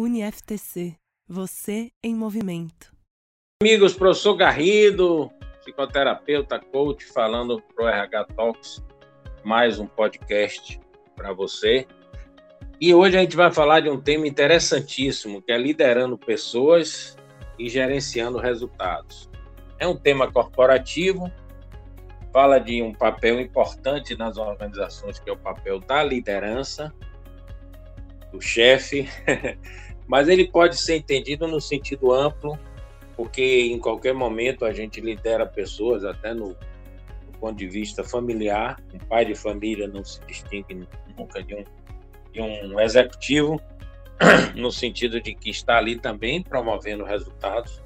UniFTC. Você em movimento. Amigos, professor Garrido, psicoterapeuta, coach, falando pro RH Talks, mais um podcast para você. E hoje a gente vai falar de um tema interessantíssimo, que é liderando pessoas e gerenciando resultados. É um tema corporativo, fala de um papel importante nas organizações, que é o papel da liderança, do chefe, mas ele pode ser entendido no sentido amplo, porque em qualquer momento a gente lidera pessoas, até no, no ponto de vista familiar. Um pai de família não se distingue nunca de um, de um executivo, no sentido de que está ali também promovendo resultados,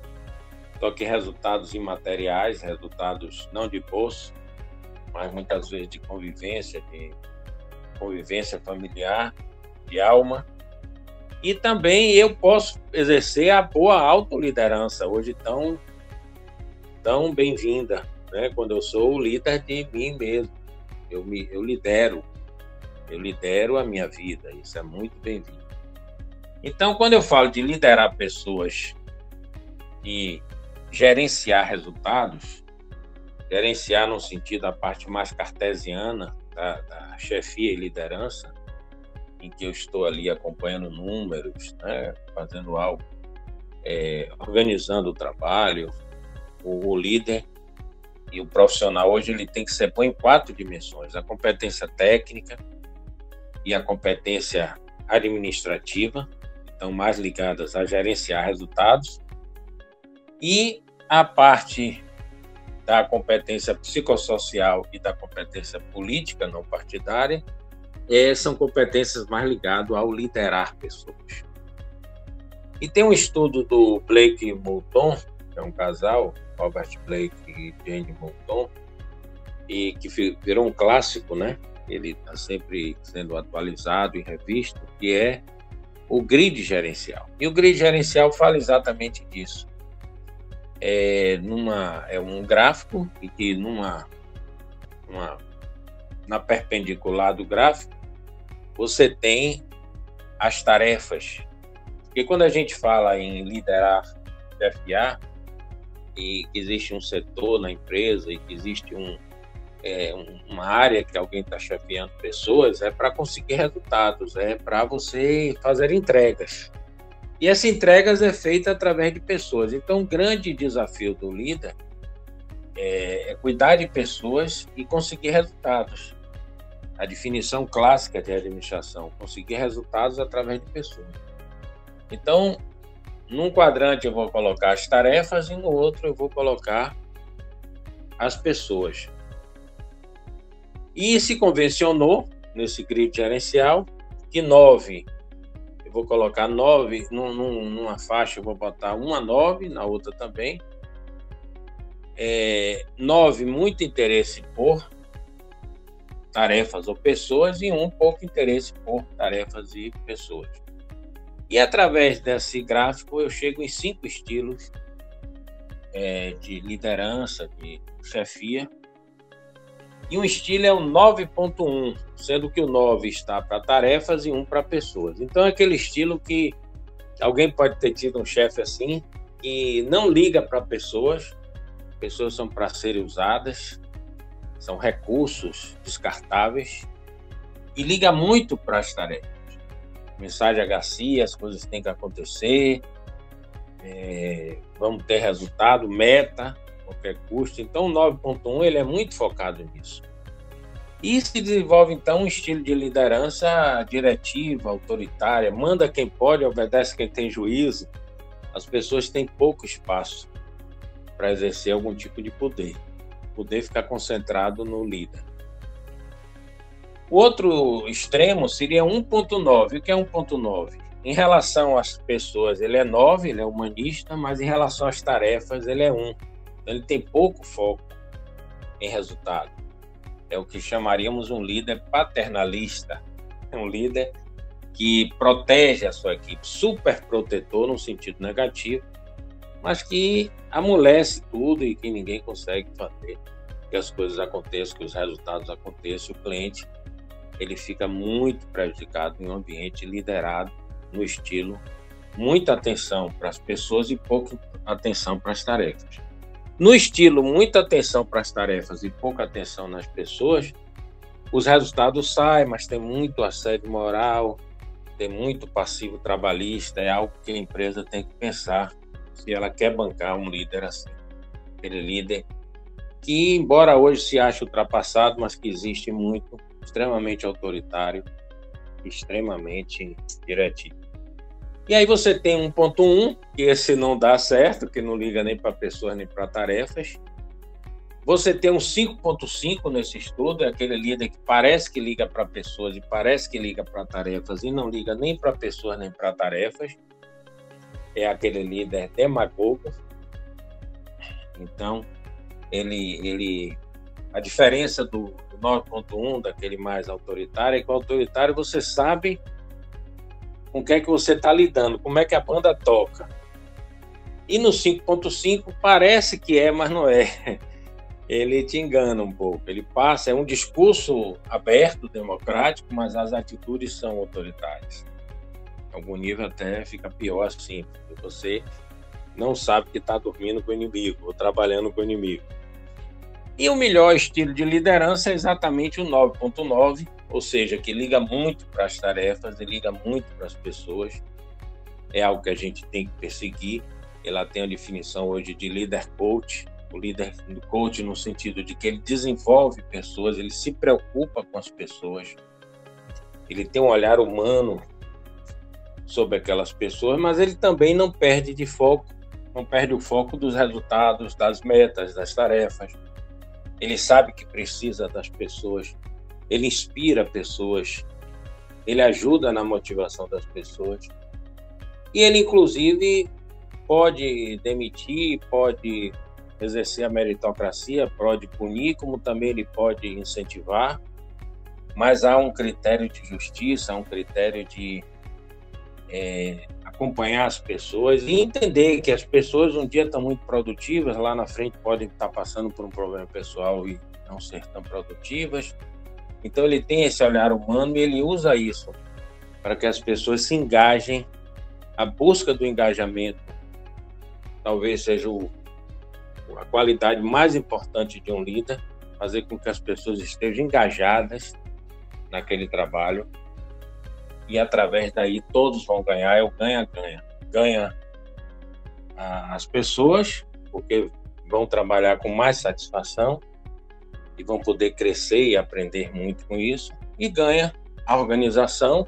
só que resultados imateriais, resultados não de bolso, mas muitas vezes de convivência, de convivência familiar, de alma. E também eu posso exercer a boa autoliderança, hoje tão, tão bem-vinda, né? quando eu sou o líder de mim mesmo. Eu, me, eu lidero, eu lidero a minha vida, isso é muito bem-vindo. Então, quando eu falo de liderar pessoas e gerenciar resultados, gerenciar no sentido da parte mais cartesiana da, da chefia e liderança, em que eu estou ali acompanhando números, né, fazendo algo, é, organizando o trabalho, o, o, líder e o profissional hoje ele tem que ser bom em quatro dimensões: a competência técnica e a competência administrativa, então mais ligadas a gerenciar resultados, e a parte da competência psicossocial e da competência política não partidária, é, são competências mais ligadas ao liderar pessoas. E tem um estudo do Blake Moulton, que é um casal, Robert Blake e Jane Moulton, e que virou um clássico, né? Ele está sempre sendo atualizado e revisto, que é o grid gerencial. E o grid gerencial fala exatamente disso. É, numa, é um gráfico e que numa na perpendicular do gráfico, você tem as tarefas. Porque quando a gente fala em liderar FA, e que existe um setor na empresa e que existe um, é, uma área que alguém está chefiando pessoas, é para conseguir resultados, é para você fazer entregas. E essa entregas é feita através de pessoas. Então, o grande desafio do líder é, é cuidar de pessoas e conseguir resultados a definição clássica de administração, conseguir resultados através de pessoas. Então, num quadrante eu vou colocar as tarefas e no outro eu vou colocar as pessoas. E se convencionou nesse grid gerencial que nove, eu vou colocar nove num, numa faixa, eu vou botar uma nove, na outra também. É, nove, muito interesse por, tarefas ou pessoas e um pouco interesse por tarefas e pessoas. E através desse gráfico eu chego em cinco estilos é, de liderança, de chefia. E um estilo é o 9.1, sendo que o 9 está para tarefas e um para pessoas. Então é aquele estilo que alguém pode ter tido um chefe assim, que não liga para pessoas, pessoas são para serem usadas, são recursos descartáveis e liga muito para as tarefas. Mensagem HC, as coisas têm que acontecer, é, vamos ter resultado, meta, qualquer custo. Então, o 9.1 ele é muito focado nisso. E se desenvolve então um estilo de liderança diretiva, autoritária, manda quem pode, obedece quem tem juízo. As pessoas têm pouco espaço para exercer algum tipo de poder poder ficar concentrado no líder. O outro extremo seria 1.9. O que é 1.9? Em relação às pessoas, ele é 9, ele é humanista, mas em relação às tarefas, ele é 1. Ele tem pouco foco em resultado. É o que chamaríamos um líder paternalista. É um líder que protege a sua equipe, super protetor no sentido negativo, mas que amolece tudo e que ninguém consegue fazer que as coisas aconteçam, que os resultados aconteçam. O cliente ele fica muito prejudicado em um ambiente liderado no estilo muita atenção para as pessoas e pouca atenção para as tarefas. No estilo muita atenção para as tarefas e pouca atenção nas pessoas, os resultados saem, mas tem muito assédio moral, tem muito passivo trabalhista, é algo que a empresa tem que pensar se ela quer bancar um líder assim. Aquele líder que, embora hoje se ache ultrapassado, mas que existe muito, extremamente autoritário, extremamente diretivo. E aí você tem 1.1, que esse não dá certo, que não liga nem para pessoas nem para tarefas. Você tem um 5.5 nesse estudo, é aquele líder que parece que liga para pessoas e parece que liga para tarefas e não liga nem para pessoas nem para tarefas. É aquele líder demagogo. Então, ele, ele a diferença do, do 9.1, daquele mais autoritário, é que o autoritário você sabe com o que é que você está lidando, como é que a banda toca. E no 5.5 parece que é, mas não é. Ele te engana um pouco. Ele passa, é um discurso aberto, democrático, mas as atitudes são autoritárias. Algum nível até fica pior assim, porque você não sabe que está dormindo com o inimigo ou trabalhando com o inimigo. E o melhor estilo de liderança é exatamente o 9.9, ou seja, que liga muito para as tarefas e liga muito para as pessoas. É algo que a gente tem que perseguir. Ela tem a definição hoje de líder coach, o líder coach no sentido de que ele desenvolve pessoas, ele se preocupa com as pessoas, ele tem um olhar humano sobre aquelas pessoas, mas ele também não perde de foco, não perde o foco dos resultados, das metas, das tarefas ele sabe que precisa das pessoas, ele inspira pessoas, ele ajuda na motivação das pessoas. E ele, inclusive, pode demitir, pode exercer a meritocracia, pode punir, como também ele pode incentivar, mas há um critério de justiça, há um critério de é, acompanhar as pessoas e entender que as pessoas um dia estão muito produtivas, lá na frente podem estar passando por um problema pessoal e não ser tão produtivas. Então ele tem esse olhar humano e ele usa isso para que as pessoas se engajem. A busca do engajamento talvez seja o, a qualidade mais importante de um líder, fazer com que as pessoas estejam engajadas naquele trabalho e através daí todos vão ganhar, é o ganha-ganha. Ganha as pessoas, porque vão trabalhar com mais satisfação e vão poder crescer e aprender muito com isso, e ganha a organização,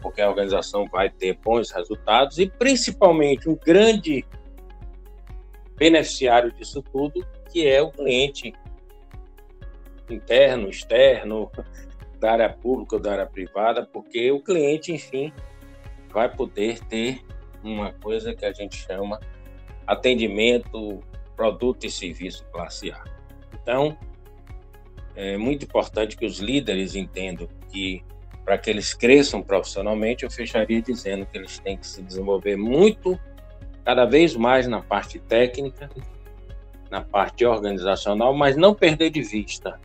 porque a organização vai ter bons resultados e principalmente um grande beneficiário disso tudo, que é o cliente interno, externo, da área pública ou da área privada, porque o cliente, enfim, vai poder ter uma coisa que a gente chama atendimento, produto e serviço classe A. Então, é muito importante que os líderes entendam que para que eles cresçam profissionalmente, eu fecharia dizendo que eles têm que se desenvolver muito, cada vez mais na parte técnica, na parte organizacional, mas não perder de vista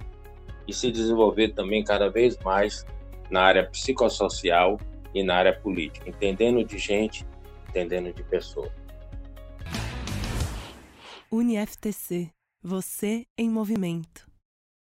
e se desenvolver também cada vez mais na área psicossocial e na área política, entendendo de gente, entendendo de pessoa. UniFTC, você em movimento.